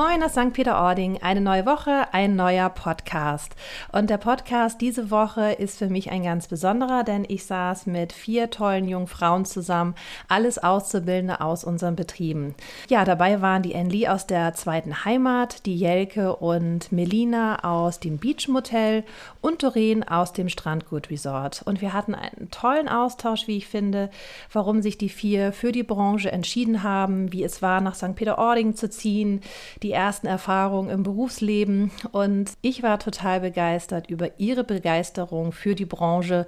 Moin aus St. Peter-Ording. Eine neue Woche, ein neuer Podcast. Und der Podcast diese Woche ist für mich ein ganz besonderer, denn ich saß mit vier tollen jungen Frauen zusammen, alles Auszubildende aus unseren Betrieben. Ja, dabei waren die Enli aus der zweiten Heimat, die Jelke und Melina aus dem Beach Motel und Doreen aus dem Strandgut Resort. Und wir hatten einen tollen Austausch, wie ich finde, warum sich die vier für die Branche entschieden haben, wie es war, nach St. Peter-Ording zu ziehen, die ersten Erfahrungen im Berufsleben und ich war total begeistert über ihre Begeisterung für die Branche.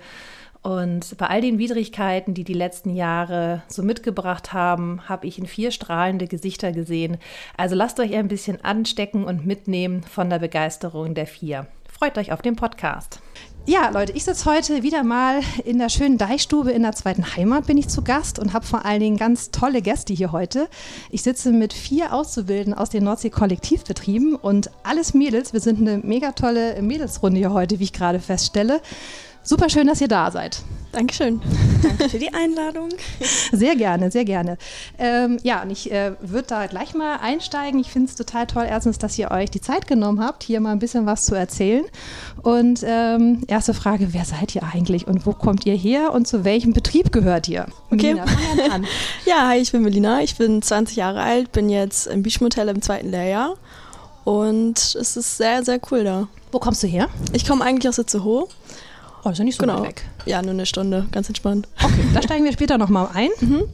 Und bei all den Widrigkeiten, die die letzten Jahre so mitgebracht haben, habe ich in vier strahlende Gesichter gesehen. Also lasst euch ein bisschen anstecken und mitnehmen von der Begeisterung der vier. Freut euch auf den Podcast. Ja, Leute, ich sitze heute wieder mal in der schönen Deichstube in der zweiten Heimat, bin ich zu Gast und habe vor allen Dingen ganz tolle Gäste hier heute. Ich sitze mit vier Auszubildenden aus den Nordsee-Kollektivbetrieben und alles Mädels. Wir sind eine mega tolle Mädelsrunde hier heute, wie ich gerade feststelle. Super schön, dass ihr da seid. Dankeschön. Danke für die Einladung. Sehr gerne, sehr gerne. Ähm, ja, und ich äh, würde da gleich mal einsteigen. Ich finde es total toll, erstens, dass ihr euch die Zeit genommen habt, hier mal ein bisschen was zu erzählen. Und ähm, erste Frage, wer seid ihr eigentlich und wo kommt ihr her und zu welchem Betrieb gehört ihr? Okay. Melina, an. ja, hi, ich bin Melina, ich bin 20 Jahre alt, bin jetzt im Beachmotel im zweiten Lehrjahr und es ist sehr, sehr cool da. Wo kommst du her? Ich komme eigentlich aus Itzehoe. Oh, ist ja nicht so genau. weit weg. Ja, nur eine Stunde, ganz entspannt. Okay, da steigen wir später nochmal ein. Mhm.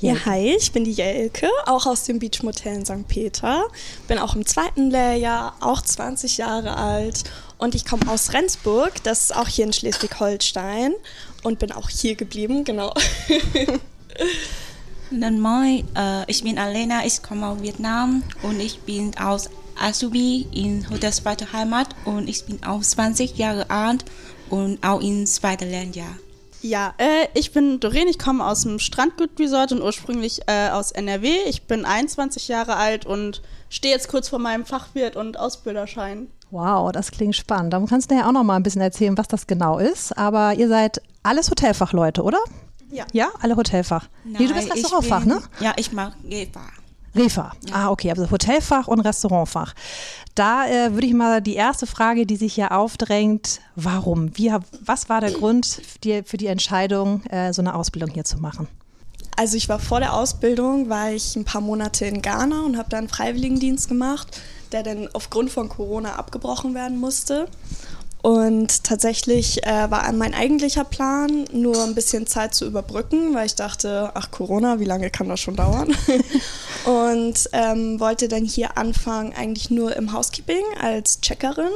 Ja, hi, ich bin die Jelke, auch aus dem Beach Motel in St. Peter. Bin auch im zweiten Lehrjahr, auch 20 Jahre alt und ich komme aus Rendsburg, das ist auch hier in Schleswig-Holstein und bin auch hier geblieben, genau. Dann moin, äh, ich bin Alena, ich komme aus Vietnam und ich bin aus Azubi in Hotel Zweite Heimat und ich bin auch 20 Jahre alt und auch ins zweite Lernjahr. Ja, äh, ich bin Doreen, ich komme aus dem Strandgut-Resort und ursprünglich äh, aus NRW. Ich bin 21 Jahre alt und stehe jetzt kurz vor meinem Fachwirt und Ausbilderschein. Wow, das klingt spannend. Da kannst du ja auch noch mal ein bisschen erzählen, was das genau ist. Aber ihr seid alles Hotelfachleute, oder? Ja. Ja, alle Hotelfach. Nein, nee, du bist Restaurantfach, ne? Ja, ich mag Gefa. Refa. Ah, okay, also Hotelfach und Restaurantfach. Da äh, würde ich mal die erste Frage, die sich hier aufdrängt, warum? Wie, was war der Grund für die, für die Entscheidung, äh, so eine Ausbildung hier zu machen? Also ich war vor der Ausbildung, war ich ein paar Monate in Ghana und habe da einen Freiwilligendienst gemacht, der dann aufgrund von Corona abgebrochen werden musste. Und tatsächlich äh, war mein eigentlicher Plan, nur ein bisschen Zeit zu überbrücken, weil ich dachte, ach Corona, wie lange kann das schon dauern? und ähm, wollte dann hier anfangen, eigentlich nur im Housekeeping als Checkerin.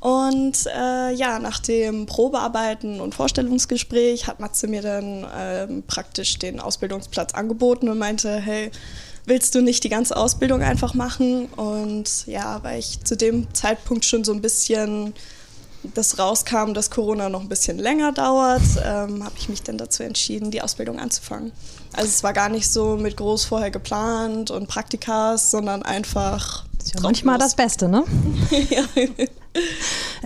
Und äh, ja, nach dem Probearbeiten und Vorstellungsgespräch hat Matze mir dann ähm, praktisch den Ausbildungsplatz angeboten und meinte, hey, willst du nicht die ganze Ausbildung einfach machen? Und ja, weil ich zu dem Zeitpunkt schon so ein bisschen das rauskam, dass Corona noch ein bisschen länger dauert, ähm, habe ich mich dann dazu entschieden, die Ausbildung anzufangen. Also es war gar nicht so mit groß vorher geplant und Praktikas, sondern einfach. Das ist ja manchmal das Beste, ne? ja.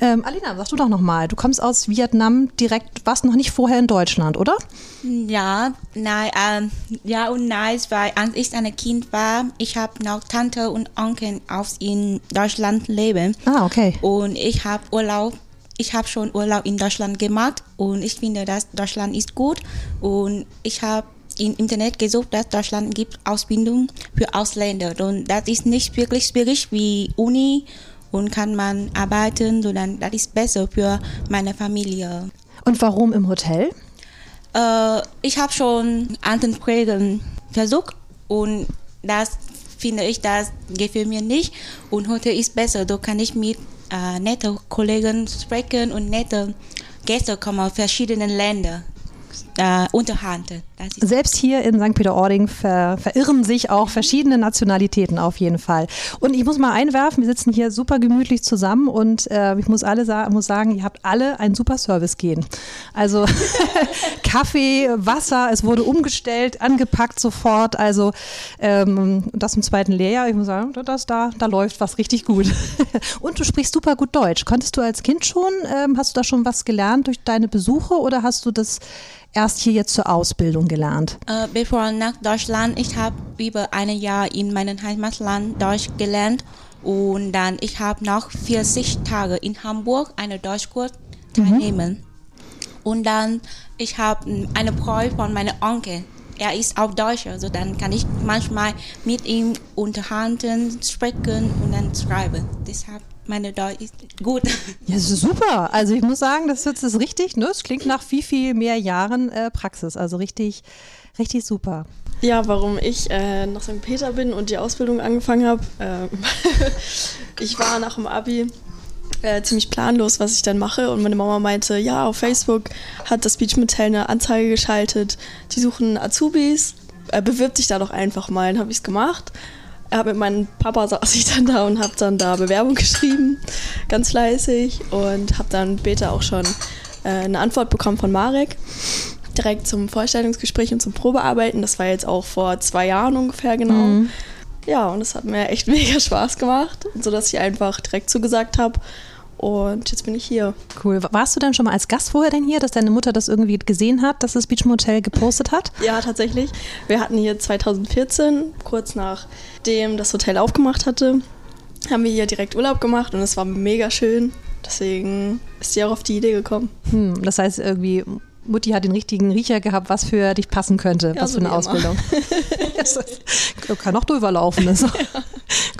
ähm, Alina, sag du doch nochmal, du kommst aus Vietnam direkt, warst noch nicht vorher in Deutschland, oder? Ja, nein, ähm, ja und nein, weil als ich ein Kind war, ich habe noch Tante und Onkel aus in Deutschland leben. Ah, okay. Und ich habe Urlaub ich habe schon Urlaub in Deutschland gemacht und ich finde, dass Deutschland ist gut und ich habe im Internet gesucht, dass Deutschland gibt Ausbildung für Ausländer und das ist nicht wirklich schwierig wie Uni und kann man arbeiten, sondern das ist besser für meine Familie. Und warum im Hotel? Äh, ich habe schon anderen Prägen versucht und das finde ich, das gefällt mir nicht und Hotel ist besser, da kann ich mit äh, nette Kollegen sprechen und nette Gäste kommen aus verschiedenen Ländern äh, unterhalten. Selbst hier in St. Peter-Ording ver verirren sich auch verschiedene Nationalitäten auf jeden Fall. Und ich muss mal einwerfen, wir sitzen hier super gemütlich zusammen und äh, ich muss alle sa muss sagen, ihr habt alle einen super Service gehen. Also Kaffee, Wasser, es wurde umgestellt, angepackt sofort. Also ähm, das im zweiten Lehrjahr, ich muss sagen, das, da, da läuft was richtig gut. und du sprichst super gut Deutsch. Konntest du als Kind schon, ähm, hast du da schon was gelernt durch deine Besuche oder hast du das erst hier jetzt zur Ausbildung gelernt? Äh, bevor nach Deutschland, ich habe über ein Jahr in meinem Heimatland Deutsch gelernt und dann ich habe noch 40 Tage in Hamburg eine Deutschkurs teilnehmen. Mhm. Und dann ich habe eine Freund von meinem Onkel. Er ist auch Deutscher, also dann kann ich manchmal mit ihm unterhalten, sprechen und dann schreiben. Deshalb meine Deutsch ist gut. Ja, super. Also ich muss sagen, das ist richtig, ne? Es klingt nach viel, viel mehr Jahren äh, Praxis. Also richtig, richtig super. Ja, warum ich äh, nach St. Peter bin und die Ausbildung angefangen habe. Äh, ich war nach dem Abi äh, ziemlich planlos, was ich dann mache. Und meine Mama meinte, ja, auf Facebook hat das Beach Motel eine Anzeige geschaltet. Die suchen Azubis. Äh, bewirb dich da doch einfach mal. Dann habe ich es gemacht ja, mit meinem Papa saß ich dann da und habe dann da Bewerbung geschrieben, ganz fleißig und habe dann später auch schon äh, eine Antwort bekommen von Marek direkt zum Vorstellungsgespräch und zum Probearbeiten. Das war jetzt auch vor zwei Jahren ungefähr genau. Mhm. Ja, und es hat mir echt mega Spaß gemacht, sodass ich einfach direkt zugesagt habe und jetzt bin ich hier. Cool. Warst du denn schon mal als Gast vorher denn hier, dass deine Mutter das irgendwie gesehen hat, dass das Beach Motel gepostet hat? Ja, tatsächlich. Wir hatten hier 2014, kurz nachdem das Hotel aufgemacht hatte, haben wir hier direkt Urlaub gemacht und es war mega schön. Deswegen ist sie auch auf die Idee gekommen. Hm, das heißt irgendwie, Mutti hat den richtigen Riecher gehabt, was für dich passen könnte, ja, was so für eine Ausbildung. das kann auch drüber laufen. Also. Ja.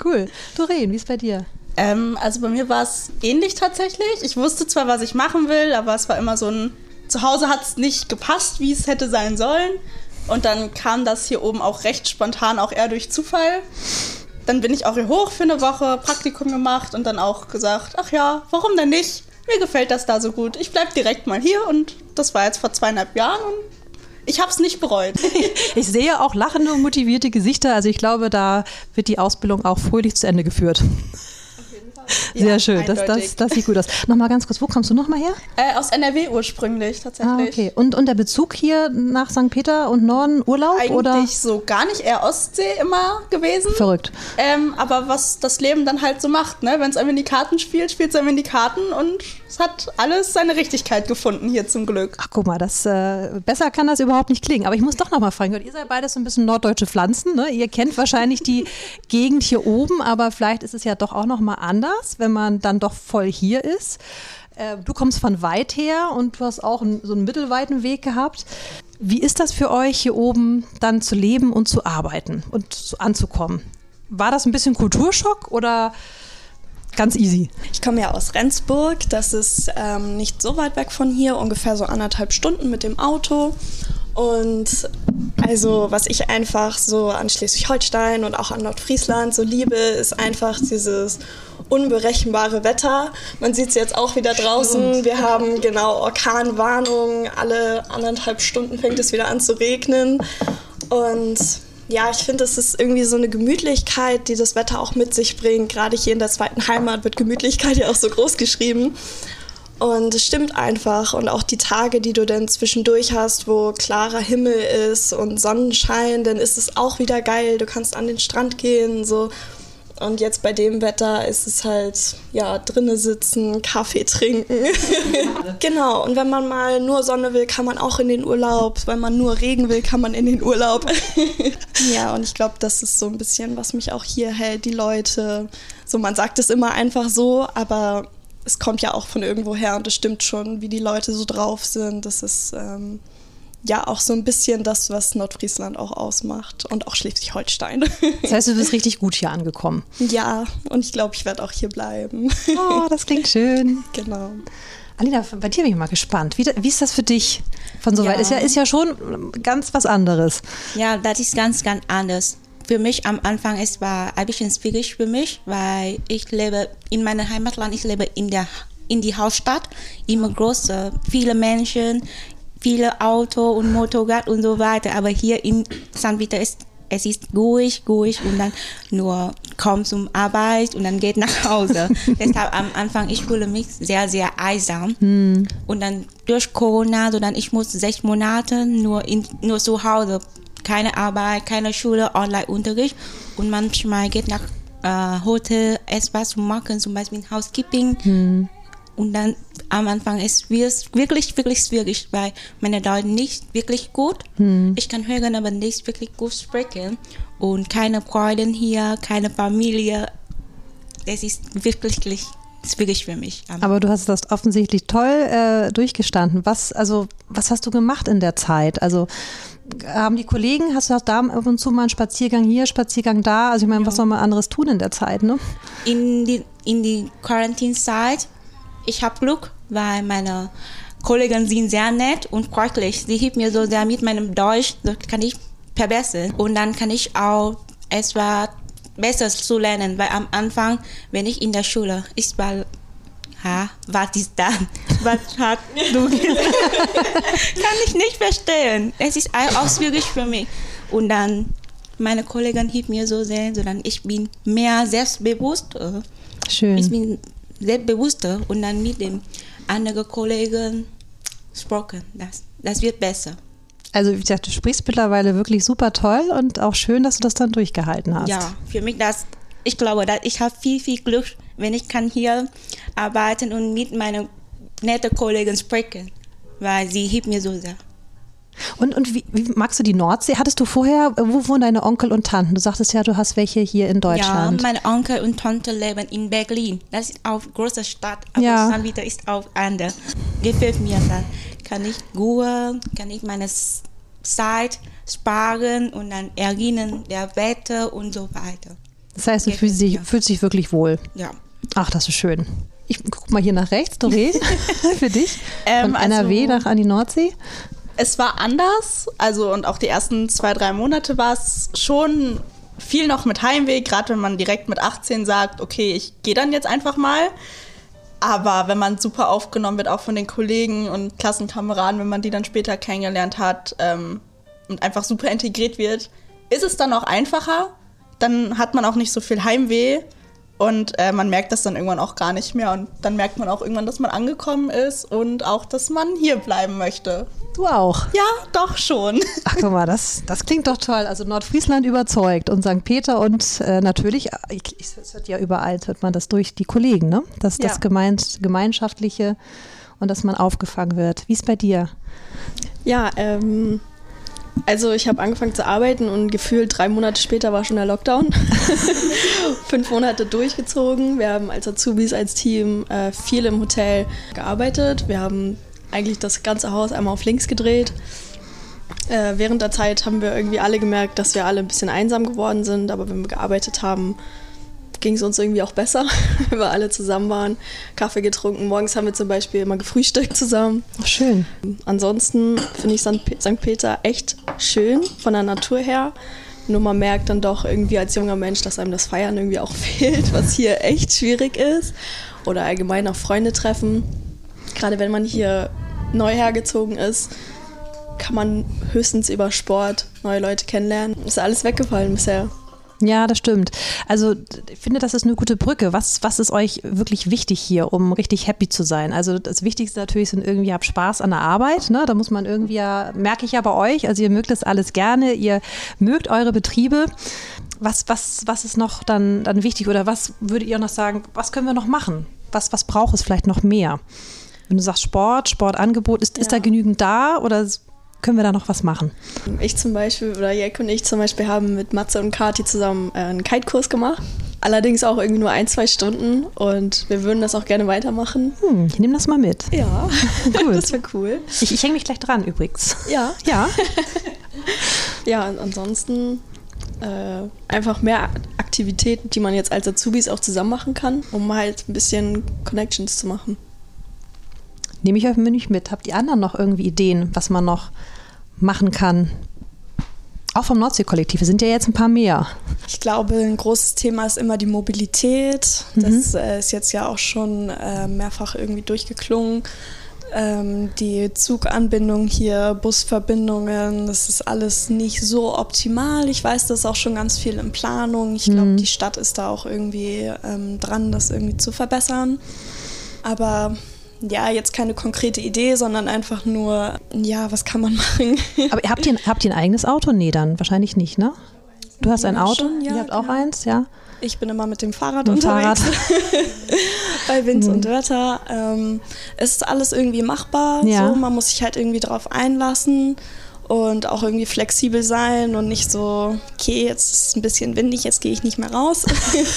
Cool. Doreen, wie ist bei dir? Ähm, also bei mir war es ähnlich tatsächlich. Ich wusste zwar, was ich machen will, aber es war immer so ein. Zu Hause hat es nicht gepasst, wie es hätte sein sollen. Und dann kam das hier oben auch recht spontan, auch eher durch Zufall. Dann bin ich auch hier hoch für eine Woche, Praktikum gemacht und dann auch gesagt, ach ja, warum denn nicht? Mir gefällt das da so gut. Ich bleib direkt mal hier und das war jetzt vor zweieinhalb Jahren und ich habe es nicht bereut. ich sehe auch lachende und motivierte Gesichter. Also ich glaube, da wird die Ausbildung auch fröhlich zu Ende geführt. Sehr ja, schön, das, das, das, sieht gut aus. Nochmal ganz kurz, wo kommst du nochmal her? Äh, aus NRW ursprünglich, tatsächlich. Ah, okay. Und, und der Bezug hier nach St. Peter und Norden, Urlaub? Eigentlich oder? so gar nicht, eher Ostsee immer gewesen. Verrückt. Ähm, aber was das Leben dann halt so macht, ne? wenn es einem in die Karten spielt, spielt es einem in die Karten und es hat alles seine Richtigkeit gefunden hier zum Glück. Ach guck mal, das, äh, besser kann das überhaupt nicht klingen. Aber ich muss doch nochmal fragen, ihr seid beides so ein bisschen norddeutsche Pflanzen. Ne? Ihr kennt wahrscheinlich die Gegend hier oben, aber vielleicht ist es ja doch auch nochmal anders, wenn man dann doch voll hier ist. Äh, du kommst von weit her und du hast auch einen, so einen mittelweiten Weg gehabt. Wie ist das für euch hier oben dann zu leben und zu arbeiten und anzukommen? War das ein bisschen Kulturschock oder ganz easy? Ich komme ja aus Rendsburg, das ist ähm, nicht so weit weg von hier, ungefähr so anderthalb Stunden mit dem Auto. Und also, was ich einfach so an Schleswig-Holstein und auch an Nordfriesland so liebe, ist einfach dieses unberechenbare Wetter. Man sieht es jetzt auch wieder draußen. Wir haben genau Orkanwarnung. Alle anderthalb Stunden fängt es wieder an zu regnen. Und ja, ich finde, es ist irgendwie so eine Gemütlichkeit, die das Wetter auch mit sich bringt. Gerade hier in der zweiten Heimat wird Gemütlichkeit ja auch so groß geschrieben. Und es stimmt einfach. Und auch die Tage, die du dann zwischendurch hast, wo klarer Himmel ist und Sonnenschein, dann ist es auch wieder geil. Du kannst an den Strand gehen, so und jetzt bei dem Wetter ist es halt, ja, drinnen sitzen, Kaffee trinken. genau. Und wenn man mal nur Sonne will, kann man auch in den Urlaub. Wenn man nur Regen will, kann man in den Urlaub. ja, und ich glaube, das ist so ein bisschen, was mich auch hier hält. Die Leute, so man sagt es immer einfach so, aber es kommt ja auch von irgendwo her und es stimmt schon, wie die Leute so drauf sind. Das ist, ähm, ja auch so ein bisschen das, was Nordfriesland auch ausmacht und auch Schleswig-Holstein. Das heißt, du bist richtig gut hier angekommen. Ja, und ich glaube, ich werde auch hier bleiben. Oh, das klingt schön. Genau. Alina, bei dir bin ich mal gespannt. Wie, wie ist das für dich von so weit? Ist ja, ist ja schon ganz was anderes. Ja, das ist ganz, ganz anders. Für mich am Anfang es war ein bisschen schwierig für mich, weil ich lebe in meinem Heimatland, ich lebe in der in die Hauptstadt, immer große, viele Menschen, viele Auto und Motorrad und so weiter. Aber hier in St. Peter ist es ist ruhig, ruhig und dann nur kommt zum Arbeit und dann geht nach Hause. Deshalb am Anfang, ich fühle mich sehr, sehr einsam. Hm. Und dann durch Corona, so dann ich muss sechs Monate nur, in, nur zu Hause, keine Arbeit, keine Schule, Online-Unterricht und manchmal geht nach äh, Hotel etwas zu machen, zum Beispiel Housekeeping. Hm. Und dann am Anfang ist es wirklich, wirklich schwierig, weil meine Deutsch nicht wirklich gut. Hm. Ich kann hören, aber nicht wirklich gut sprechen. Und keine Freunde hier, keine Familie. Das ist wirklich, wirklich für mich. Aber du hast das offensichtlich toll äh, durchgestanden. Was, also, was hast du gemacht in der Zeit? Also haben die Kollegen, hast du auch da ab und zu mal einen Spaziergang hier, Spaziergang da? Also ich meine, ja. was soll man anderes tun in der Zeit, ne? In die, in die Quarantänezeit, ich habe Glück, weil meine Kollegen sind sehr nett und freundlich. Sie hilft mir so sehr mit meinem Deutsch, das kann ich verbessern. Und dann kann ich auch etwas Besseres zu lernen, weil am Anfang, wenn ich in der Schule, ich war ha, was ist das? Was hat du gesagt? Kann ich nicht verstehen. Es ist auch schwierig für mich. Und dann, meine Kollegin hilft mir so sehr, sondern ich bin mehr selbstbewusst. Schön. Ich bin selbstbewusster und dann mit den anderen Kollegen sprechen. Das, das wird besser. Also wie gesagt, du sprichst mittlerweile wirklich super toll und auch schön, dass du das dann durchgehalten hast. Ja, für mich das, ich glaube, dass ich habe viel, viel Glück, wenn ich kann hier arbeiten und mit meinen netten Kollegen sprechen, weil sie hilft mir so sehr. Und, und wie, wie, magst du die Nordsee? Hattest du vorher, wo wohnen deine Onkel und Tanten? Du sagtest ja, du hast welche hier in Deutschland. Ja, meine Onkel und Tante leben in Berlin. Das ist auch eine große Stadt, aber ja. dann wieder ist auch anders. Gefällt mir das. Kann ich gut, kann ich meine Zeit sparen und dann erinnern der Wetter und so weiter. Das heißt, du fühlst dich, fühlst dich wirklich wohl. Ja. Ach, das ist schön. Ich guck mal hier nach rechts, Doré, für dich. Von ähm, NRW also, nach an die Nordsee. Es war anders, also und auch die ersten zwei, drei Monate war es schon viel noch mit Heimweh, gerade wenn man direkt mit 18 sagt, okay, ich gehe dann jetzt einfach mal. Aber wenn man super aufgenommen wird, auch von den Kollegen und Klassenkameraden, wenn man die dann später kennengelernt hat ähm, und einfach super integriert wird, ist es dann auch einfacher. Dann hat man auch nicht so viel Heimweh und äh, man merkt das dann irgendwann auch gar nicht mehr. Und dann merkt man auch irgendwann, dass man angekommen ist und auch, dass man hier bleiben möchte. Du auch? Ja, doch schon. Ach guck mal, das, das klingt doch toll. Also Nordfriesland überzeugt und St. Peter und äh, natürlich, es hört ja überall, hört man das durch die Kollegen, ne? Das, ja. das Gemeins Gemeinschaftliche und dass man aufgefangen wird. Wie ist bei dir? Ja, ähm, also ich habe angefangen zu arbeiten und gefühlt drei Monate später war schon der Lockdown. Fünf Monate durchgezogen. Wir haben als Azubis, als Team äh, viel im Hotel gearbeitet. Wir haben eigentlich das ganze Haus einmal auf links gedreht. Äh, während der Zeit haben wir irgendwie alle gemerkt, dass wir alle ein bisschen einsam geworden sind, aber wenn wir gearbeitet haben, ging es uns irgendwie auch besser, wenn wir alle zusammen waren, Kaffee getrunken. Morgens haben wir zum Beispiel immer gefrühstückt zusammen. Ach, schön. Ansonsten finde ich St. Peter echt schön von der Natur her. Nur man merkt dann doch irgendwie als junger Mensch, dass einem das Feiern irgendwie auch fehlt, was hier echt schwierig ist. Oder allgemein auch Freunde treffen. Gerade wenn man hier neu hergezogen ist, kann man höchstens über Sport neue Leute kennenlernen. Ist alles weggefallen bisher. Ja, das stimmt. Also ich finde, das ist eine gute Brücke. Was, was ist euch wirklich wichtig hier, um richtig happy zu sein? Also das Wichtigste natürlich sind irgendwie, ihr habt Spaß an der Arbeit. Ne? Da muss man irgendwie ja, merke ich ja bei euch, also ihr mögt das alles gerne, ihr mögt eure Betriebe. Was, was, was ist noch dann, dann wichtig oder was würdet ihr noch sagen, was können wir noch machen? Was, was braucht es vielleicht noch mehr? Wenn du sagst Sport, Sportangebot, ist, ja. ist da genügend da oder können wir da noch was machen? Ich zum Beispiel, oder Jack und ich zum Beispiel haben mit Matze und Kati zusammen äh, einen Kite-Kurs gemacht. Allerdings auch irgendwie nur ein, zwei Stunden und wir würden das auch gerne weitermachen. Hm, ich nehme das mal mit. Ja, Gut. das wäre cool. Ich, ich hänge mich gleich dran übrigens. Ja. Ja. ja, und ansonsten äh, einfach mehr Aktivitäten, die man jetzt als Azubis auch zusammen machen kann, um halt ein bisschen Connections zu machen. Nehme ich euch nicht mit. Habt ihr anderen noch irgendwie Ideen, was man noch machen kann? Auch vom Nordsee-Kollektiv, sind ja jetzt ein paar mehr. Ich glaube, ein großes Thema ist immer die Mobilität. Das mhm. äh, ist jetzt ja auch schon äh, mehrfach irgendwie durchgeklungen. Ähm, die Zuganbindung hier, Busverbindungen, das ist alles nicht so optimal. Ich weiß, das ist auch schon ganz viel in Planung. Ich glaube, mhm. die Stadt ist da auch irgendwie ähm, dran, das irgendwie zu verbessern. Aber ja, jetzt keine konkrete Idee, sondern einfach nur, ja, was kann man machen? Aber habt ihr, habt ihr ein eigenes Auto? Nee, dann wahrscheinlich nicht, ne? Du hast ein Auto, Schon, ja, ihr habt auch genau. eins, ja? Ich bin immer mit dem Fahrrad Mit unterwegs. Bei Wind Mhm. und Wetter. Ähm, es ist alles irgendwie machbar. Ja. So. Man muss sich halt irgendwie drauf einlassen und auch irgendwie flexibel sein und nicht so, okay, jetzt ist es ein bisschen windig, jetzt gehe ich nicht mehr raus.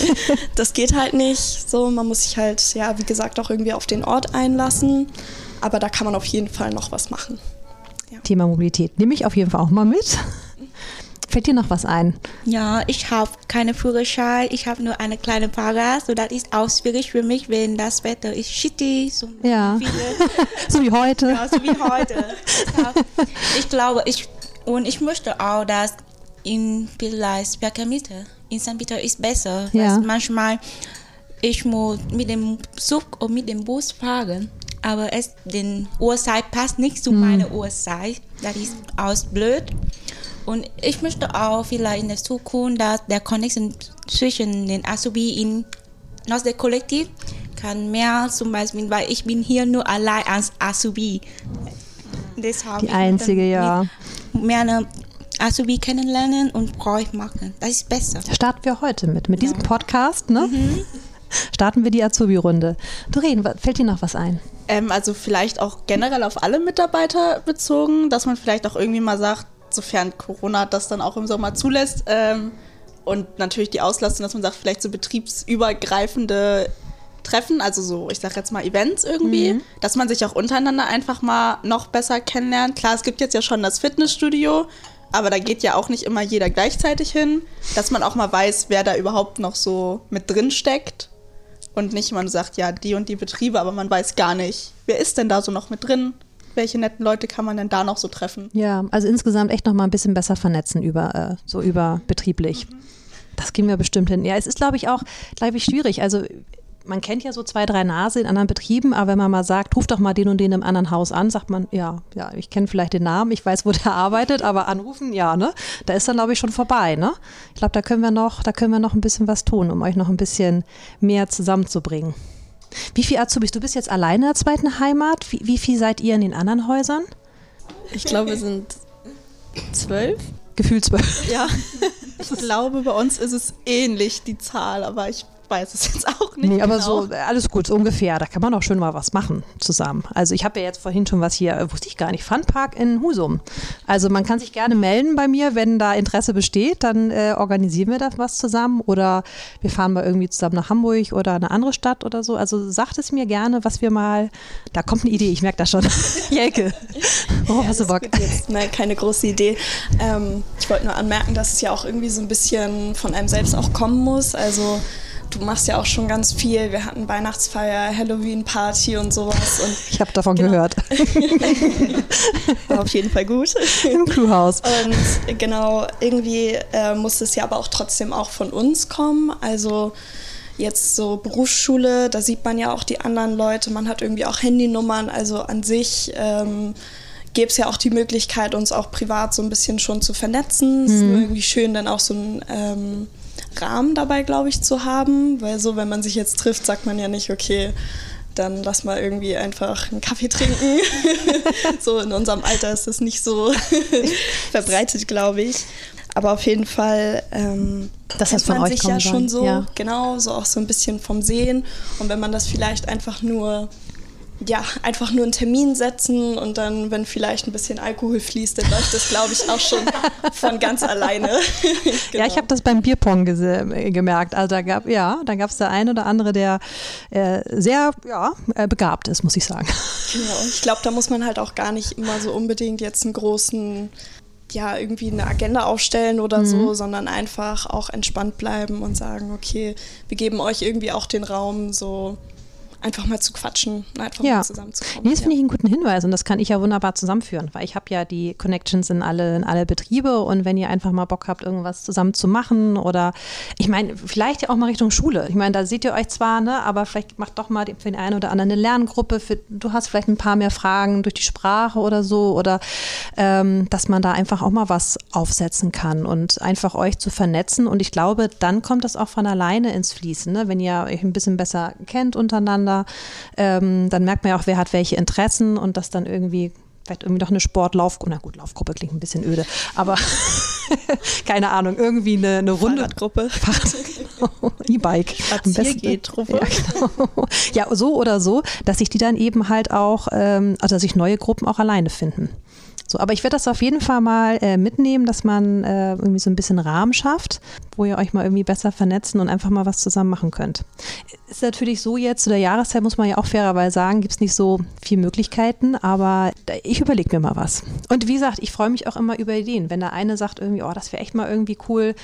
das geht halt nicht. So, man muss sich halt, ja, wie gesagt, auch irgendwie auf den Ort einlassen. Aber da kann man auf jeden Fall noch was machen. Thema Mobilität. Nehme ich auf jeden Fall auch mal mit. Fällt dir noch was ein? Ja, ich habe keine Führerschein, ich habe nur eine kleine Fahrrad, so das ist auch schwierig für mich, wenn das Wetter ist shitty, so Ja. So wie heute. ja, so wie heute. Ich glaube, ich und ich möchte auch, dass in vielleicht Verkehrsmittel in St. Peter ist besser, Ja. manchmal ich muss mit dem Zug und mit dem Bus fahren, aber es den Uhrzeit passt nicht zu meiner Uhrzeit, das ist aus blöd. Und ich möchte auch vielleicht in der Zukunft, dass der Connection zwischen den Azubi in unser Kollektiv kann mehr zum Beispiel, weil ich bin hier nur allein als Azubi. Deshalb Die einzige, ja. Mehr eine Azubi kennenlernen und Freund machen. Das ist besser. Starten wir heute mit. Mit diesem Podcast, ne? Starten wir die Azubi-Runde. Doreen, fällt dir noch was ein? Ähm, also vielleicht auch generell auf alle Mitarbeiter bezogen, dass man vielleicht auch irgendwie mal sagt, sofern Corona das dann auch im Sommer zulässt ähm, und natürlich die Auslastung, dass man sagt, vielleicht so betriebsübergreifende Treffen, also so, ich sag jetzt mal Events irgendwie, dass man sich auch untereinander einfach mal noch besser kennenlernt. Klar, es gibt jetzt ja schon das Fitnessstudio, aber da geht ja auch nicht immer jeder gleichzeitig hin, dass man auch mal weiß, wer da überhaupt noch so mit drin steckt und nicht man sagt, ja, die und die Betriebe, aber man weiß gar nicht, wer ist denn da so noch mit drin? Welche netten Leute kann man denn da noch so treffen? Ja, also insgesamt echt noch mal ein bisschen besser vernetzen über äh, so überbetrieblich. Das kriegen wir bestimmt hin. Ja, es ist, glaube ich, auch, glaube ich, schwierig. Also man kennt ja so zwei, drei Nase in anderen Betrieben, aber wenn man mal sagt, ruf doch mal den und den im anderen Haus an, sagt man, ja, ja, ich kenne vielleicht den Namen, ich weiß, wo der arbeitet, aber anrufen, ja, ne? Da ist dann, glaube ich, schon vorbei, ne? Ich glaube, da können wir noch, da können wir noch ein bisschen was tun, um euch noch ein bisschen mehr zusammenzubringen. Wie viel Azubis? Du bist jetzt alleine in der zweiten Heimat. Wie, wie viel seid ihr in den anderen Häusern? Ich glaube, wir sind zwölf. Gefühlt zwölf. Ja. Ich glaube, bei uns ist es ähnlich, die Zahl, aber ich weiß es jetzt auch nicht. Nee, aber genau. so, äh, alles gut, so ungefähr. Da kann man auch schön mal was machen zusammen. Also ich habe ja jetzt vorhin schon was hier, äh, wusste ich gar nicht, Funpark in Husum. Also man kann sich gerne melden bei mir, wenn da Interesse besteht, dann äh, organisieren wir da was zusammen oder wir fahren mal irgendwie zusammen nach Hamburg oder eine andere Stadt oder so. Also sagt es mir gerne, was wir mal, da kommt eine Idee, ich merke das schon. Jelke, worauf hast du Bock? Jetzt ne, keine große Idee. Ähm, ich wollte nur anmerken, dass es ja auch irgendwie so ein bisschen von einem selbst auch kommen muss. Also du machst ja auch schon ganz viel. Wir hatten Weihnachtsfeier, Halloween-Party und sowas. Und Ich habe davon Genau. gehört. war auf jeden Fall gut. Im Crewhaus. Und genau, irgendwie äh, muss es ja aber auch trotzdem auch von uns kommen. Also jetzt so Berufsschule, da sieht man ja auch die anderen Leute, man hat irgendwie auch Handynummern, also an sich ähm, gäbe es ja auch die Möglichkeit, uns auch privat so ein bisschen schon zu vernetzen. Es ist nur irgendwie schön, dann auch so einen ähm, Rahmen dabei, glaube ich, zu haben, weil so, wenn man sich jetzt trifft, sagt man ja nicht, okay, dann lass mal irgendwie einfach einen Kaffee trinken. so in unserem Alter ist das nicht so verbreitet, glaube ich. Aber auf jeden Fall ähm, Das kennt man sich ja schon so, ja. genau, so auch so ein bisschen vom Sehen. Und wenn man das vielleicht einfach nur ja, einfach nur einen Termin setzen und dann, wenn vielleicht ein bisschen Alkohol fließt, dann läuft das, glaube ich, auch schon von ganz alleine. Ja, ich habe das beim Bierpong gemerkt. Also da gab ja, da gab es der ein oder andere, der äh, sehr ja, äh, begabt ist, muss ich sagen. Genau. Ich glaube, da muss man halt auch gar nicht immer so unbedingt jetzt einen großen, ja, irgendwie eine Agenda aufstellen oder so, sondern einfach auch entspannt bleiben und sagen, okay, wir geben euch irgendwie auch den Raum, so einfach mal zu quatschen, einfach Ja. mal zusammenzukommen. Nee, das finde ich einen guten Hinweis und das kann ich ja wunderbar zusammenführen, weil ich habe ja die Connections in alle, in alle Betriebe und wenn ihr einfach mal Bock habt, irgendwas zusammen zu machen oder ich meine, vielleicht ja auch mal Richtung Schule. Ich meine, da seht ihr euch zwar, ne, aber vielleicht macht doch mal für den einen oder anderen eine Lerngruppe, für, du hast vielleicht ein paar mehr Fragen durch die Sprache oder so oder ähm, dass man da einfach auch mal was aufsetzen kann und einfach euch zu vernetzen und ich glaube, dann kommt das auch von alleine ins Fließen, ne? wenn ihr euch ein bisschen besser kennt untereinander, ähm, dann merkt man ja auch, wer hat welche Interessen und das dann irgendwie vielleicht irgendwie noch eine Sportlauf, na gut, Laufgruppe klingt ein bisschen öde, aber keine Ahnung, irgendwie eine, eine Runde. Fahrradgruppe. E-Bike. Spaziergehtruppe. Ja, genau. ja, so oder so, dass sich die dann eben halt auch, ähm, also dass sich neue Gruppen auch alleine finden. So, aber ich werde das auf jeden Fall mal äh, mitnehmen, dass man äh, irgendwie so ein bisschen Rahmen schafft, wo ihr euch mal irgendwie besser vernetzen und einfach mal was zusammen machen könnt. Ist natürlich so jetzt, zu der Jahreszeit muss man ja auch fairerweise sagen, gibt es nicht so viele Möglichkeiten, aber ich überlege mir mal was. Und wie gesagt, ich freue mich auch immer über Ideen. Wenn der eine sagt irgendwie, oh, das wäre echt mal irgendwie cool,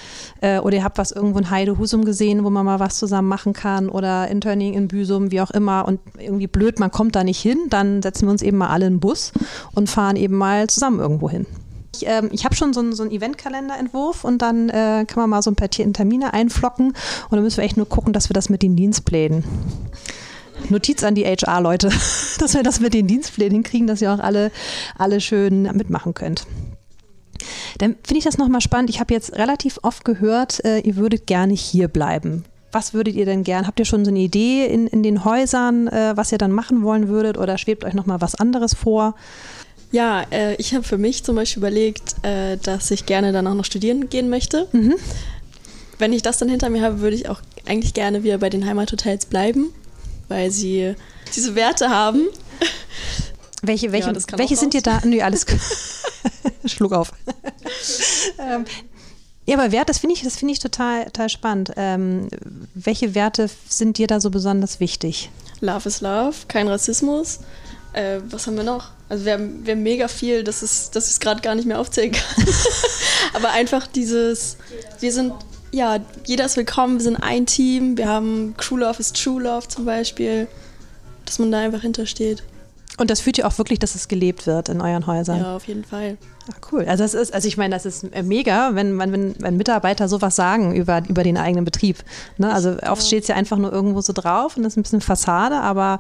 äh, oder ihr habt was irgendwo in Heide Husum gesehen, wo man mal was zusammen machen kann, oder Interning in Büsum, wie auch immer, und irgendwie blöd, man kommt da nicht hin, dann setzen wir uns eben mal alle in den Bus und fahren eben mal zusammen irgendwo hin. Ich, ähm, ich habe schon so einen, so einen Eventkalenderentwurf und dann äh, kann man mal so ein paar Termine einflocken und dann müssen wir echt nur gucken, dass wir das mit den Dienstplänen. Notiz an die HR-Leute, dass wir das mit den Dienstplänen hinkriegen, dass ihr auch alle, alle schön mitmachen könnt. Dann finde ich das nochmal spannend. Ich habe jetzt relativ oft gehört, äh, ihr würdet gerne hier bleiben. Was würdet ihr denn gern? Habt ihr schon so eine Idee in, in den Häusern, äh, was ihr dann machen wollen würdet oder schwebt euch nochmal was anderes vor? Ja, äh, ich habe für mich zum Beispiel überlegt, äh, dass ich gerne dann auch noch studieren gehen möchte. Mhm. Wenn ich das dann hinter mir habe, würde ich auch eigentlich gerne wieder bei den Heimathotels bleiben, weil sie diese Werte haben. Welche, welche, Ja, welche sind dir da? Nö, alles gut. Schluck auf. ähm, ja, aber Wert, das finde ich, das finde ich total, total spannend. Ähm, welche Werte sind dir da so besonders wichtig? Love is Love, kein Rassismus. Äh, was haben wir noch? Also wir haben, wir haben mega viel, das ist, das ist gerade gar nicht mehr aufzählen kann. Aber einfach dieses, wir sind, ja, jeder ist willkommen, wir sind ein Team, wir haben True Love is True Love zum Beispiel, dass man da einfach hintersteht. Und das fühlt ihr auch wirklich, dass es gelebt wird in euren Häusern? Ja, auf jeden Fall. Ah, cool. Also das ist, also ich meine, das ist äh, mega, wenn, wenn, wenn, wenn Mitarbeiter sowas sagen über, über den eigenen Betrieb. Ne? Also oft steht es ja einfach nur irgendwo so drauf und das ist ein bisschen Fassade, aber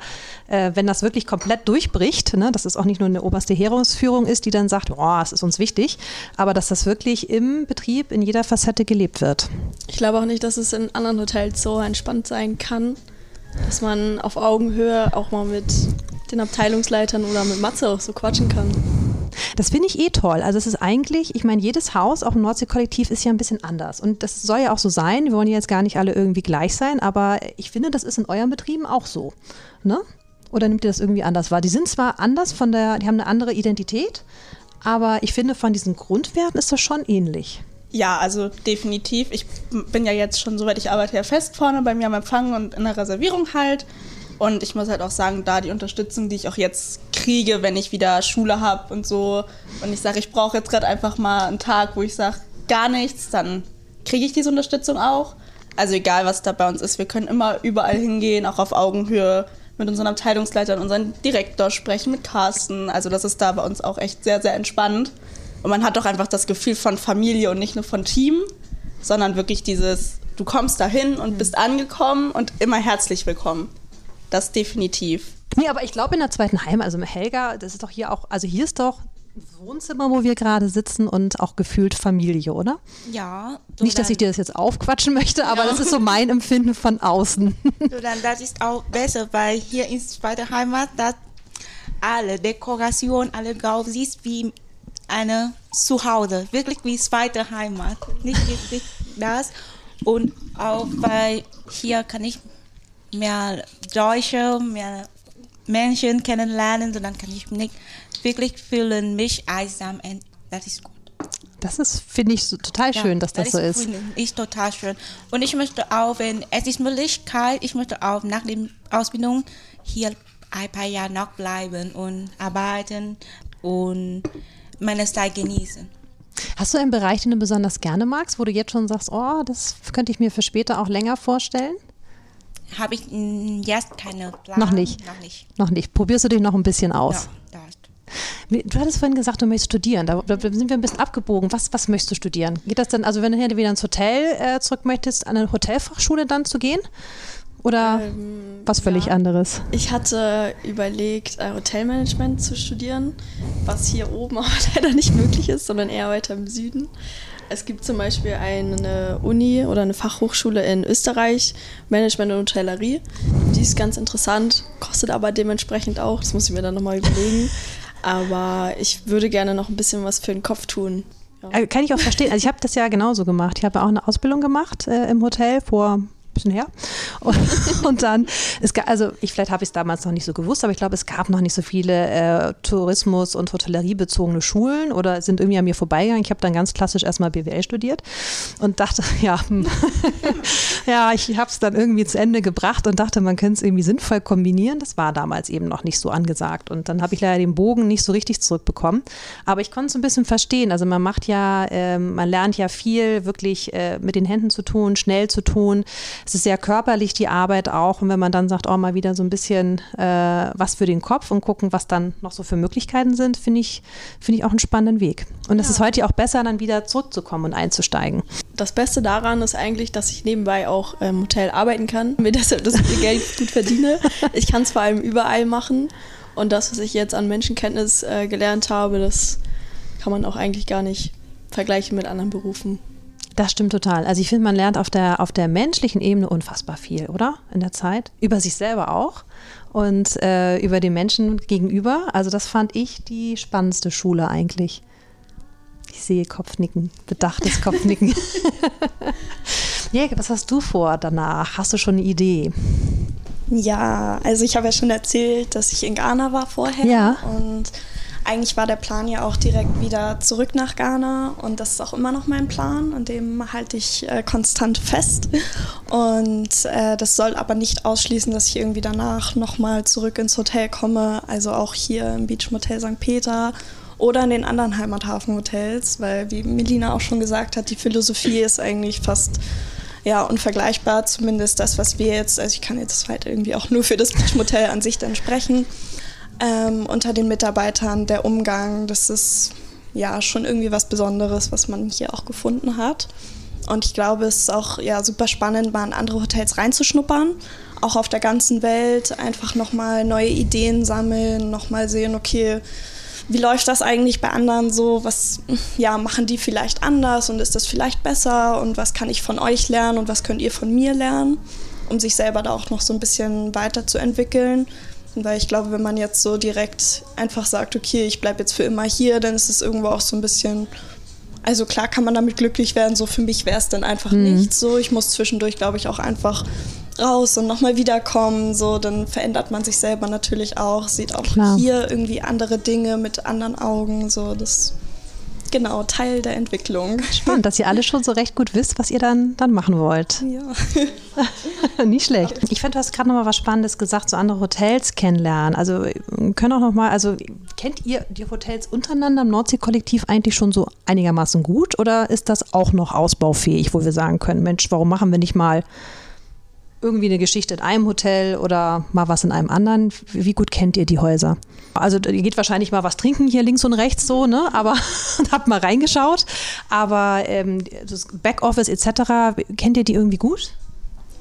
äh, wenn das wirklich komplett durchbricht, ne, dass es auch nicht nur eine oberste Heerungsführung ist, die dann sagt, oh, es ist uns wichtig, aber dass das wirklich im Betrieb in jeder Facette gelebt wird. Ich glaube auch nicht, dass es in anderen Hotels so entspannt sein kann, dass man auf Augenhöhe auch mal mit den Abteilungsleitern oder mit Matze auch so quatschen kann. Das finde ich eh toll. Also es ist eigentlich, ich meine, jedes Haus, auch im Nordsee-Kollektiv, ist ja ein bisschen anders. Und das soll ja auch so sein. Wir wollen ja jetzt gar nicht alle irgendwie gleich sein, aber ich finde, das ist in euren Betrieben auch so. Ne? Oder nimmt ihr das irgendwie anders wahr? Die sind zwar anders von der, die haben eine andere Identität, aber ich finde, von diesen Grundwerten ist das schon ähnlich. Ja, also definitiv. Ich bin ja jetzt schon soweit, ich arbeite ja fest vorne bei mir am Empfang und in der Reservierung halt. Und ich muss halt auch sagen, da die Unterstützung, die ich auch jetzt kriege, wenn ich wieder Schule habe und so, und ich sage, ich brauche jetzt gerade einfach mal einen Tag, wo ich sage, gar nichts, dann kriege ich diese Unterstützung auch. Also egal, was da bei uns ist, wir können immer überall hingehen, auch auf Augenhöhe mit unseren Abteilungsleitern, unseren Direktor sprechen, mit Carsten. Also das ist da bei uns auch echt sehr, sehr entspannt. Und man hat doch einfach das Gefühl von Familie und nicht nur von Team, sondern wirklich dieses, du kommst dahin und bist angekommen und immer herzlich willkommen. Das definitiv. Nee, aber ich glaube in der zweiten Heim, also mit Helga, das ist doch hier auch, also hier ist doch Wohnzimmer, wo wir gerade sitzen und auch gefühlt Familie, oder? Ja. Nicht, dass ich dir das jetzt aufquatschen möchte, aber das ist so mein Empfinden von außen. So, dann, das ist auch besser, weil hier in zweiter Heimat, dass alle Dekoration, alle Grau siehst wie eine Zuhause, wirklich wie zweite Heimat. Nicht wirklich das. Und auch weil hier kann ich mehr Deutsche, mehr Menschen kennenlernen, sondern kann ich nicht wirklich fühlen mich einsam und das ist gut. Das ist, finde ich, so total schön, dass das, so ist. finde Ich total schön. Und ich möchte auch, wenn es ist Möglichkeit, ich möchte auch nach der Ausbildung hier ein paar Jahre noch bleiben und arbeiten und meine Zeit genießen. Hast du einen Bereich, den du besonders gerne magst, wo du jetzt schon sagst, oh, das könnte ich mir für später auch länger vorstellen? Habe ich jetzt keine Plan. Noch nicht. Noch nicht. Noch nicht. Probierst du dich noch ein bisschen aus? Ja, Du hattest vorhin gesagt, du möchtest studieren. Da, da sind wir ein bisschen abgebogen. Was, was möchtest du studieren? Geht das dann, also wenn du hier wieder ins Hotel äh, zurück möchtest, an eine Hotelfachschule dann zu gehen? Oder Ähm, was völlig ja. anderes? Ich hatte überlegt, äh, Hotelmanagement zu studieren, was hier oben aber leider nicht möglich ist, sondern eher weiter im Süden. Es gibt zum Beispiel eine Uni oder eine Fachhochschule in Österreich, Management und Hotellerie. Die ist ganz interessant, kostet aber dementsprechend auch, das muss ich mir dann nochmal überlegen. Aber ich würde gerne noch ein bisschen was für den Kopf tun. Ja. Äh, kann ich auch verstehen. Also ich habe das ja genauso gemacht. Ich habe auch eine Ausbildung gemacht äh, im Hotel vor bisschen her. Und, und dann, es gab, also ich, vielleicht habe ich es damals noch nicht so gewusst, aber ich glaube, es gab noch nicht so viele äh, Tourismus- und Hotelleriebezogene Schulen oder sind irgendwie an mir vorbeigegangen. Ich habe dann ganz klassisch erstmal BWL studiert und dachte, ja, hm, ja, ich habe es dann irgendwie zu Ende gebracht und dachte, man könnte es irgendwie sinnvoll kombinieren. Das war damals eben noch nicht so angesagt. Und dann habe ich leider den Bogen nicht so richtig zurückbekommen. Aber ich konnte es ein bisschen verstehen. Also man macht ja, äh, man lernt ja viel wirklich äh, mit den Händen zu tun, schnell zu tun es ist sehr körperlich die Arbeit auch. Und wenn man dann sagt, oh, mal wieder so ein bisschen äh, was für den Kopf und gucken, was dann noch so für Möglichkeiten sind, finde ich, finde ich auch einen spannenden Weg. Und es ja. ist heute auch besser, dann wieder zurückzukommen und einzusteigen. Das Beste daran ist eigentlich, dass ich nebenbei auch im Hotel arbeiten kann, mir deshalb das Geld gut verdiene. Ich kann es vor allem überall machen. Und das, was ich jetzt an Menschenkenntnis äh, gelernt habe, das kann man auch eigentlich gar nicht vergleichen mit anderen Berufen. Das stimmt total. Also ich finde, man lernt auf der, auf der menschlichen Ebene unfassbar viel, oder? In der Zeit. Über sich selber auch und äh, über den Menschen gegenüber. Also das fand ich die spannendste Schule eigentlich. Ich sehe Kopfnicken, bedachtes Kopfnicken. Jäger, was hast du vor danach? Hast du schon eine Idee? Ja, also ich habe ja schon erzählt, dass ich in Ghana war vorher. Ja. Und eigentlich war der Plan ja auch direkt wieder zurück nach Ghana und das ist auch immer noch mein Plan und dem halte ich äh, konstant fest. Und äh, das soll aber nicht ausschließen, dass ich irgendwie danach nochmal zurück ins Hotel komme, also auch hier im Beach Motel St. Peter oder in den anderen Heimathafenhotels, weil wie Melina auch schon gesagt hat, die Philosophie ist eigentlich fast ja, unvergleichbar, zumindest das, was wir jetzt, also ich kann jetzt halt irgendwie auch nur für das Beach Motel an sich dann sprechen ähm, unter den Mitarbeitern, der Umgang, das ist ja schon irgendwie was Besonderes, was man hier auch gefunden hat. Und ich glaube, es ist auch ja, super spannend, mal in andere Hotels reinzuschnuppern, auch auf der ganzen Welt, einfach nochmal neue Ideen sammeln, nochmal sehen, okay, wie läuft das eigentlich bei anderen so? Was ja, machen die vielleicht anders und ist das vielleicht besser? Und was kann ich von euch lernen und was könnt ihr von mir lernen, um sich selber da auch noch so ein bisschen weiterzuentwickeln? Weil ich glaube, wenn man jetzt so direkt einfach sagt, okay, ich bleibe jetzt für immer hier, dann ist es irgendwo auch so ein bisschen. Also klar kann man damit glücklich werden, so für mich wäre es dann einfach mhm. nicht so. Ich muss zwischendurch, glaube ich, auch einfach raus und nochmal wiederkommen. So, dann verändert man sich selber natürlich auch, sieht auch klar. hier irgendwie andere Dinge mit anderen Augen. So, das genau Teil der Entwicklung. Spannend, dass ihr alle schon so recht gut wisst, was ihr dann, dann machen wollt. Ja. Nicht schlecht. Ich finde, du hast gerade noch mal was Spannendes gesagt, so andere Hotels kennenlernen. Also können auch noch mal, also kennt ihr die Hotels untereinander im Nordsee-Kollektiv eigentlich schon so einigermaßen gut oder ist das auch noch ausbaufähig, wo wir sagen können, Mensch, warum machen wir nicht mal irgendwie eine Geschichte in einem Hotel oder mal was in einem anderen. Wie gut kennt ihr die Häuser? Also ihr geht wahrscheinlich mal was trinken hier links und rechts so, ne? Aber habt mal reingeschaut. Aber ähm, das Backoffice etc. Kennt ihr die irgendwie gut?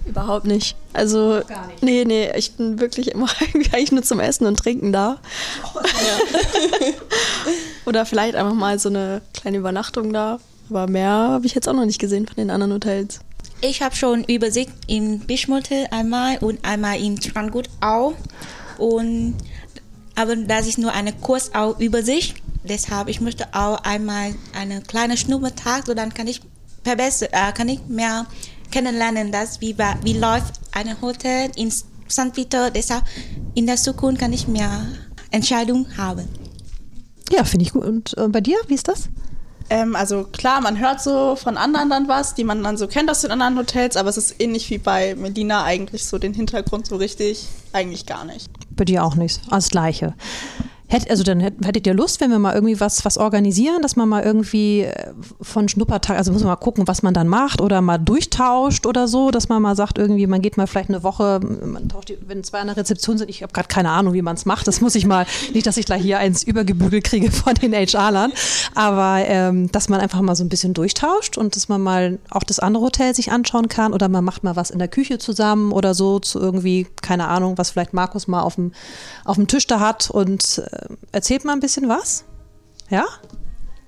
Überhaupt nicht. Also, Gar nicht. nee, nee, ich bin wirklich immer eigentlich nur zum Essen und Trinken da. Oh, ja. Oder vielleicht einfach mal so eine kleine Übernachtung da. Aber mehr habe ich jetzt auch noch nicht gesehen von den anderen Hotels. Ich habe schon Übersicht in Bischmotel einmal und einmal in Strandgut auch. Und, aber das ist nur eine Kursaufübersicht. Deshalb ich möchte auch einmal eine kleine Schnuppertag, so dann kann ich verbessern, äh, kann ich mehr kennenlernen, dass wie, wie läuft ein Hotel in St. Peter. Deshalb in der Zukunft kann ich mehr Entscheidungen haben. Ja, finde ich gut. Und äh, bei dir, wie ist das? Ähm, also klar, man hört so von anderen dann was, die man dann so kennt aus den anderen Hotels, aber es ist ähnlich wie bei Medina eigentlich so den Hintergrund so richtig eigentlich gar nicht. Bei dir auch nicht, das gleiche. Hätt, also dann hättet ihr Lust, wenn wir mal irgendwie was, was organisieren, dass man mal irgendwie äh, von Schnuppertag, also muss man mal gucken, was man dann macht oder mal durchtauscht oder so, dass man mal sagt, irgendwie, man geht mal vielleicht eine Woche, man tauscht die, wenn zwei an der Rezeption sind, ich habe gerade keine Ahnung, wie man es macht. Das muss ich mal, nicht, dass ich gleich hier eins übergebügelt kriege von den HR-Lern, aber ähm, dass man einfach mal so ein bisschen durchtauscht und dass man mal auch das andere Hotel sich anschauen kann oder man macht mal was in der Küche zusammen oder so zu irgendwie, keine Ahnung, was vielleicht Markus mal auf dem, auf dem Tisch da hat und äh, erzählt mal ein bisschen was? Ja?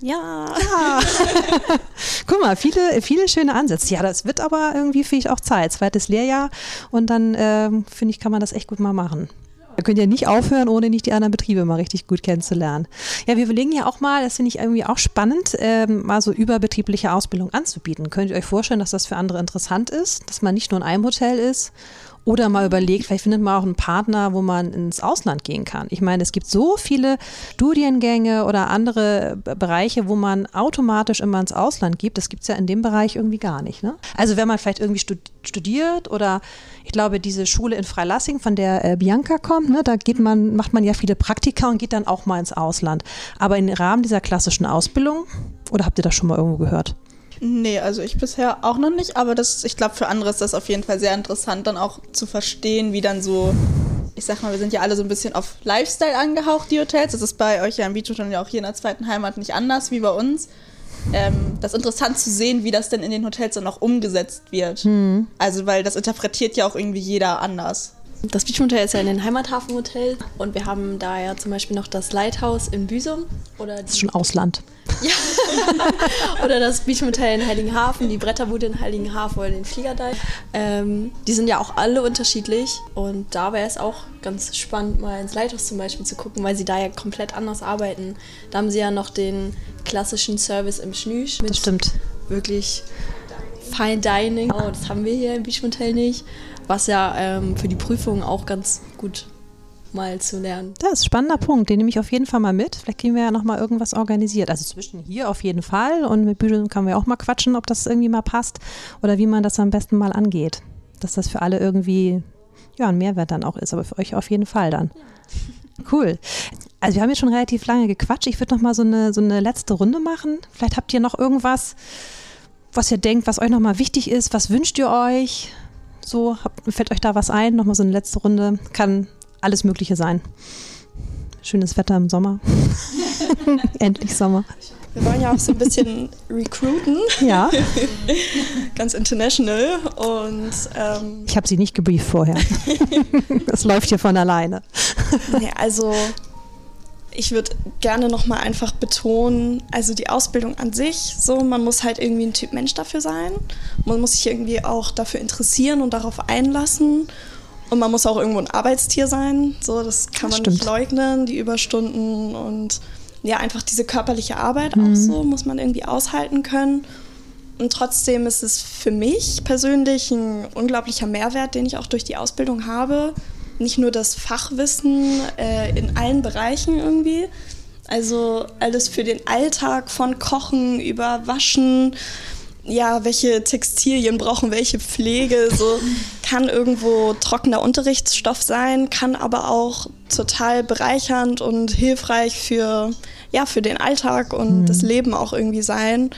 Ja. ja. Guck mal, viele, viele schöne Ansätze. Ja, das wird aber irgendwie, finde ich, auch Zeit. Zweites Lehrjahr und dann, ähm, finde ich, kann man das echt gut mal machen. Ihr könnt ja nicht aufhören, ohne nicht die anderen Betriebe mal richtig gut kennenzulernen. Ja, wir überlegen ja auch mal, das finde ich irgendwie auch spannend, ähm, mal so überbetriebliche Ausbildung anzubieten. Könnt ihr euch vorstellen, dass das für andere interessant ist, dass man nicht nur in einem Hotel ist oder mal überlegt, vielleicht findet man auch einen Partner, wo man ins Ausland gehen kann. Ich meine, es gibt so viele Studiengänge oder andere Bereiche, wo man automatisch immer ins Ausland gibt. Das gibt es ja in dem Bereich irgendwie gar nicht. Ne? Also wenn man vielleicht irgendwie studiert oder ich glaube, diese Schule in Freilassing, von der äh, Bianca kommt, ne, da geht man, macht man ja viele Praktika und geht dann auch mal ins Ausland. Aber im Rahmen dieser klassischen Ausbildung, oder habt ihr das schon mal irgendwo gehört? Nee, also ich bisher auch noch nicht, aber das, ich glaube, für andere ist das auf jeden Fall sehr interessant, dann auch zu verstehen, wie dann so, ich sag mal, wir sind ja alle so ein bisschen auf Lifestyle angehaucht, die Hotels. Das ist bei euch ja im Beach Hotel ja auch hier in der zweiten Heimat nicht anders wie bei uns. Ähm, das ist interessant zu sehen, wie das denn in den Hotels dann auch umgesetzt wird. Mhm. Also, weil das interpretiert ja auch irgendwie jeder anders. Das Beachmotel ist ja in den Heimathafenhotel und wir haben da ja zum Beispiel noch das Lighthouse in Büsum. Oder das ist schon Ausland. Ja. oder das Beachmotel in Heiligenhafen, die Bretterbude in Heiligenhafen oder den Fliegerdeich. Ähm, die sind ja auch alle unterschiedlich und da wäre es auch ganz spannend, mal ins Lighthouse zum Beispiel zu gucken, weil sie da ja komplett anders arbeiten. Da haben sie ja noch den klassischen Service im Schnüsch. Mit das stimmt. Wirklich Fine Dining. Oh, das haben wir hier im Beachmotel nicht was ja ähm, für die Prüfung auch ganz gut mal zu lernen. Das ist ein spannender Punkt, den nehme ich auf jeden Fall mal mit. Vielleicht kriegen wir ja nochmal irgendwas organisiert. Also zwischen hier auf jeden Fall und mit Bügeln können wir auch mal quatschen, ob das irgendwie mal passt oder wie man das am besten mal angeht. Dass das für alle irgendwie ja, ein Mehrwert dann auch ist, aber für euch auf jeden Fall dann. Cool. Also wir haben jetzt schon relativ lange gequatscht. Ich würde noch mal so eine, so eine letzte Runde machen. Vielleicht habt ihr noch irgendwas, was ihr denkt, was euch noch mal wichtig ist. Was wünscht ihr euch? So, fällt euch da was ein? Nochmal so eine letzte Runde. Kann alles Mögliche sein. Schönes Wetter im Sommer. Endlich Sommer. Wir wollen ja auch so ein bisschen recruiten. Ja. Ganz international. Und ähm ich habe sie nicht gebrieft vorher. das läuft hier von alleine. Nee, also ich würde gerne nochmal einfach betonen, also die Ausbildung an sich, so, man muss halt irgendwie ein Typ Mensch dafür sein. Man muss sich irgendwie auch dafür interessieren und darauf einlassen. Und man muss auch irgendwo ein Arbeitstier sein. So, das kann das man stimmt. nicht leugnen, die Überstunden und ja, einfach diese körperliche Arbeit mhm. auch so, muss man irgendwie aushalten können. Und trotzdem ist es für mich persönlich ein unglaublicher Mehrwert, den ich auch durch die Ausbildung habe, nicht nur das Fachwissen äh, in allen Bereichen irgendwie. Also alles für den Alltag von Kochen über Waschen, ja, welche Textilien brauchen welche Pflege, so kann irgendwo trockener Unterrichtsstoff sein, kann aber auch total bereichernd und hilfreich für, ja, für den Alltag und mhm. das Leben auch irgendwie sein.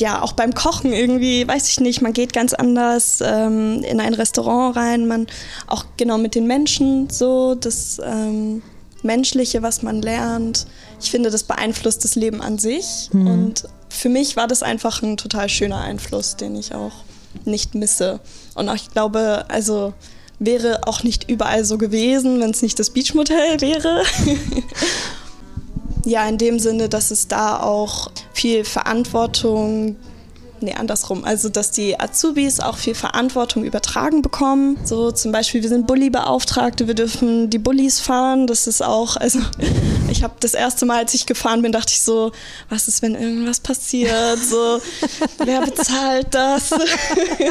Ja, auch beim Kochen irgendwie, weiß ich nicht, man geht ganz anders ähm, in ein Restaurant rein, man auch genau mit den Menschen so, das ähm, Menschliche, was man lernt. Ich finde, das beeinflusst das Leben an sich. Mhm. Und für mich war das einfach ein total schöner Einfluss, den ich auch nicht misse. Und auch, ich glaube, also wäre auch nicht überall so gewesen, wenn es nicht das Beachmotel wäre. Ja, in dem Sinne, dass es da auch viel Verantwortung nee, andersrum. Also, dass die Azubis auch viel Verantwortung übertragen bekommen. So zum Beispiel, wir sind Bulli-Beauftragte, wir dürfen die Bullis fahren. Das ist auch, also ich habe das erste Mal, als ich gefahren bin, dachte ich so, was ist, wenn irgendwas passiert? So, wer bezahlt das?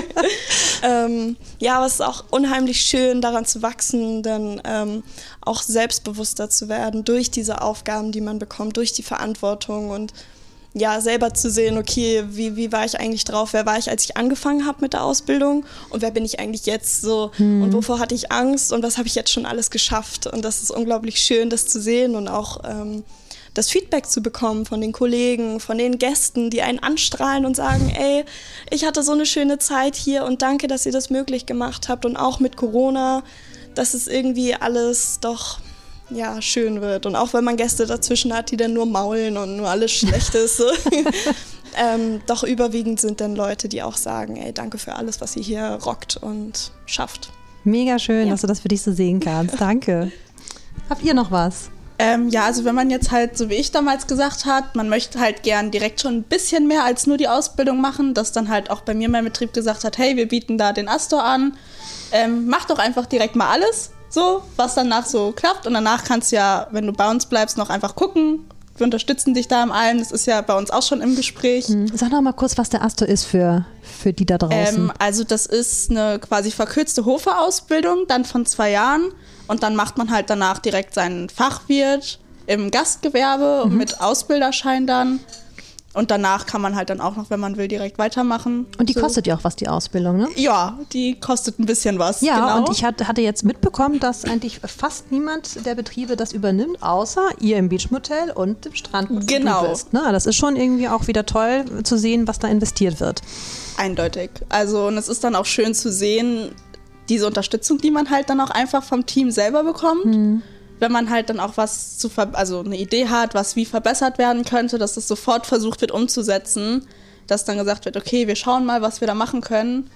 ähm, ja, aber es ist auch unheimlich schön, daran zu wachsen, dann ähm, auch selbstbewusster zu werden durch diese Aufgaben, die man bekommt, durch die Verantwortung und ja, selber zu sehen, okay, wie, wie war ich eigentlich drauf, wer war ich, als ich angefangen habe mit der Ausbildung? Und wer bin ich eigentlich jetzt so? Hm. und wovor hatte ich Angst? Und was habe ich jetzt schon alles geschafft? Und das ist unglaublich schön, das zu sehen und auch ähm, das Feedback zu bekommen von den Kollegen, von den Gästen, die einen anstrahlen und sagen, ey, ich hatte so eine schöne Zeit hier und danke, dass ihr das möglich gemacht habt. Und auch mit Corona, dass es irgendwie alles doch ja, schön wird. Und auch wenn man Gäste dazwischen hat, die dann nur maulen und nur alles schlecht ist. Ähm, doch überwiegend sind dann Leute, die auch sagen, ey, danke für alles, was ihr hier rockt und schafft. Mega schön, ja. dass du das für dich so sehen kannst. Danke. Habt ihr noch was? Ähm, ja, also wenn man jetzt halt, so wie ich damals gesagt hat, man möchte halt gern direkt schon ein bisschen mehr als nur die Ausbildung machen, dass dann halt auch bei mir mein Betrieb gesagt hat, hey, wir bieten da den Astor an, ähm, mach doch einfach direkt mal alles so, was danach so klappt. Und danach kannst du ja, wenn du bei uns bleibst, noch einfach gucken. Wir unterstützen dich da im allem. Das ist ja bei uns auch schon im Gespräch. Hm. Sag noch mal kurz, was der Astor ist für, für die da draußen. Ähm, also das ist eine quasi verkürzte Hofe-Ausbildung, dann von zwei Jahren. Und dann macht man halt danach direkt seinen Fachwirt im Gastgewerbe Mhm. mit Ausbilderschein dann. Und danach kann man halt dann auch noch, wenn man will, direkt weitermachen. und die So. kostet ja auch was, die Ausbildung, ne? Ja, die kostet ein bisschen was. Ja, genau. und ich hatte, jetzt mitbekommen, dass eigentlich fast niemand der Betriebe das übernimmt, außer ihr im Beachmotel und im Strand. Genau. Bist, ne? Das ist schon irgendwie auch wieder toll zu sehen, was da investiert wird. Eindeutig. Also, und es ist dann auch schön zu sehen, diese Unterstützung, die man halt dann auch einfach vom Team selber bekommt. Mhm. Wenn man halt dann auch was zu ver also eine Idee hat, was wie verbessert werden könnte, dass das sofort versucht wird umzusetzen, dass dann gesagt wird, okay, wir schauen mal, was wir da machen können.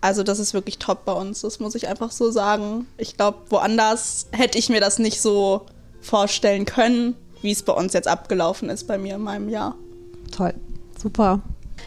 Also das ist wirklich top bei uns, das muss ich einfach so sagen. Ich glaube, woanders hätte ich mir das nicht so vorstellen können, wie es bei uns jetzt abgelaufen ist bei mir in meinem Jahr. Toll. Super.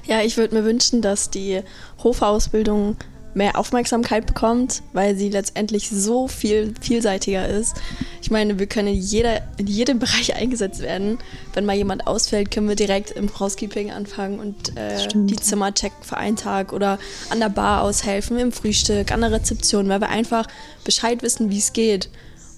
Ja, ich würde mir wünschen, dass die Hofausbildung mehr Aufmerksamkeit bekommt, weil sie letztendlich so viel vielseitiger ist. Ich meine, wir können in, jeder, in jedem Bereich eingesetzt werden. Wenn mal jemand ausfällt, können wir direkt im Housekeeping anfangen und äh, die Zimmer checken für einen Tag oder an der Bar aushelfen, im Frühstück, an der Rezeption, weil wir einfach Bescheid wissen, wie es geht.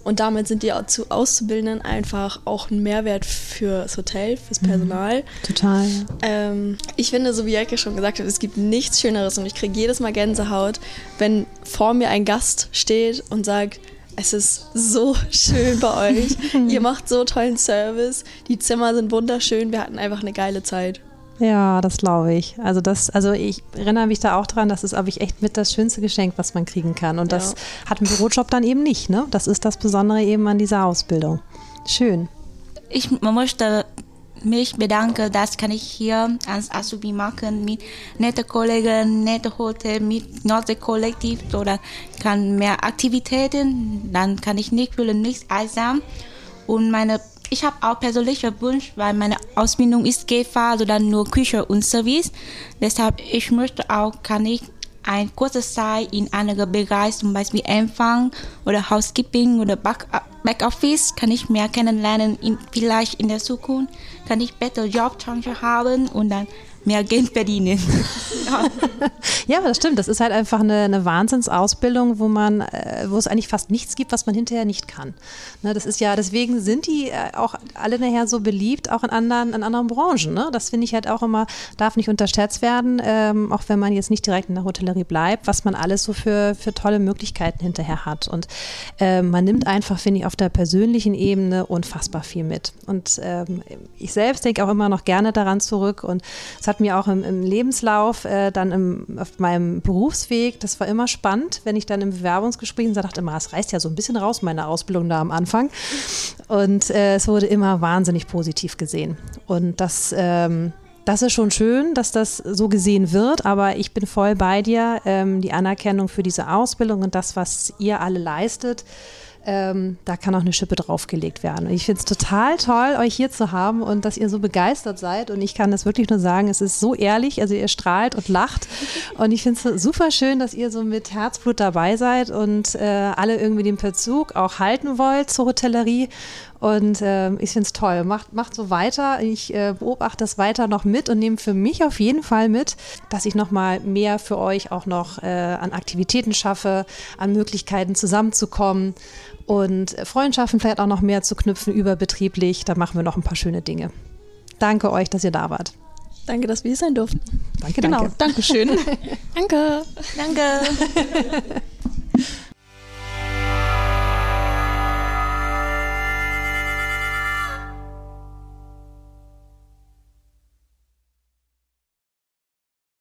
Und damit sind die Auzu- Auszubildenden einfach auch ein Mehrwert fürs Hotel, fürs Personal. Total. Ähm, ich finde, so wie Jacke schon gesagt hat, es gibt nichts Schöneres und ich kriege jedes Mal Gänsehaut, wenn vor mir ein Gast steht und sagt, es ist so schön bei euch, ihr macht so tollen Service, die Zimmer sind wunderschön, wir hatten einfach eine geile Zeit. Ja, das glaube ich. Also das, also ich erinnere mich da auch dran, das ist, glaube ich, echt mit das schönste Geschenk, was man kriegen kann. Und das Ja. hat ein Bürojob dann eben nicht, ne? Das ist das Besondere eben an dieser Ausbildung. Schön. Ich möchte mich bedanken, dass kann ich hier als Azubi machen mit netten Kollegen, netten Hotel, mit Nordsee-Kollektiv oder kann mehr Aktivitäten, dann kann ich nicht fühlen, nicht einsam. Und meine, ich habe auch persönliche Wunsch, weil meine Ausbildung ist GFA, also dann nur Küche und Service. Deshalb, ich möchte auch, kann ich ein kurzes Zeit in anderen Bereich, zum Beispiel Empfang oder Housekeeping oder Back- Backoffice, kann ich mehr kennenlernen. In, vielleicht in der Zukunft kann ich bessere Jobchance haben und dann mehr Geld verdienen. ja. Ja, das stimmt. Das ist halt einfach eine, eine Wahnsinnsausbildung, wo man, äh, wo es eigentlich fast nichts gibt, was man hinterher nicht kann. Ne, das ist ja, deswegen sind die äh, auch alle nachher so beliebt, auch in anderen, in anderen Branchen. Ne? Das finde ich halt auch immer, darf nicht unterschätzt werden, ähm, auch wenn man jetzt nicht direkt in der Hotellerie bleibt, was man alles so für, für tolle Möglichkeiten hinterher hat. Und ähm, man nimmt einfach, finde ich, auf der persönlichen Ebene unfassbar viel mit. Und ähm, ich selbst denke auch immer noch gerne daran zurück und es hat mir auch im, im Lebenslauf, äh, dann im, auf meinem Berufsweg, das war immer spannend, wenn ich dann im Bewerbungsgespräch dachte immer, es reißt ja so ein bisschen raus, meine Ausbildung da am Anfang. Und äh, es wurde immer wahnsinnig positiv gesehen. Und das, ähm, das ist schon schön, dass das so gesehen wird, aber ich bin voll bei dir. Ähm, die Anerkennung für diese Ausbildung und das, was ihr alle leistet, ähm, da kann auch eine Schippe draufgelegt werden. Und ich finde es total toll, euch hier zu haben und dass ihr so begeistert seid. Und ich kann das wirklich nur sagen, es ist so ehrlich, also ihr strahlt und lacht. Und ich finde es super schön, dass ihr so mit Herzblut dabei seid und äh, alle irgendwie den Bezug auch halten wollt zur Hotellerie. Und ähm, ich finde es toll. Macht, macht so weiter. Ich äh, beobachte das weiter noch mit und nehme für mich auf jeden Fall mit, dass ich nochmal mehr für euch auch noch äh, an Aktivitäten schaffe, an Möglichkeiten zusammenzukommen und Freundschaften vielleicht auch noch mehr zu knüpfen überbetrieblich. Da machen wir noch ein paar schöne Dinge. Danke euch, dass ihr da wart. Danke, dass wir hier sein durften. Danke, Genau, danke. Dankeschön. Danke. Danke.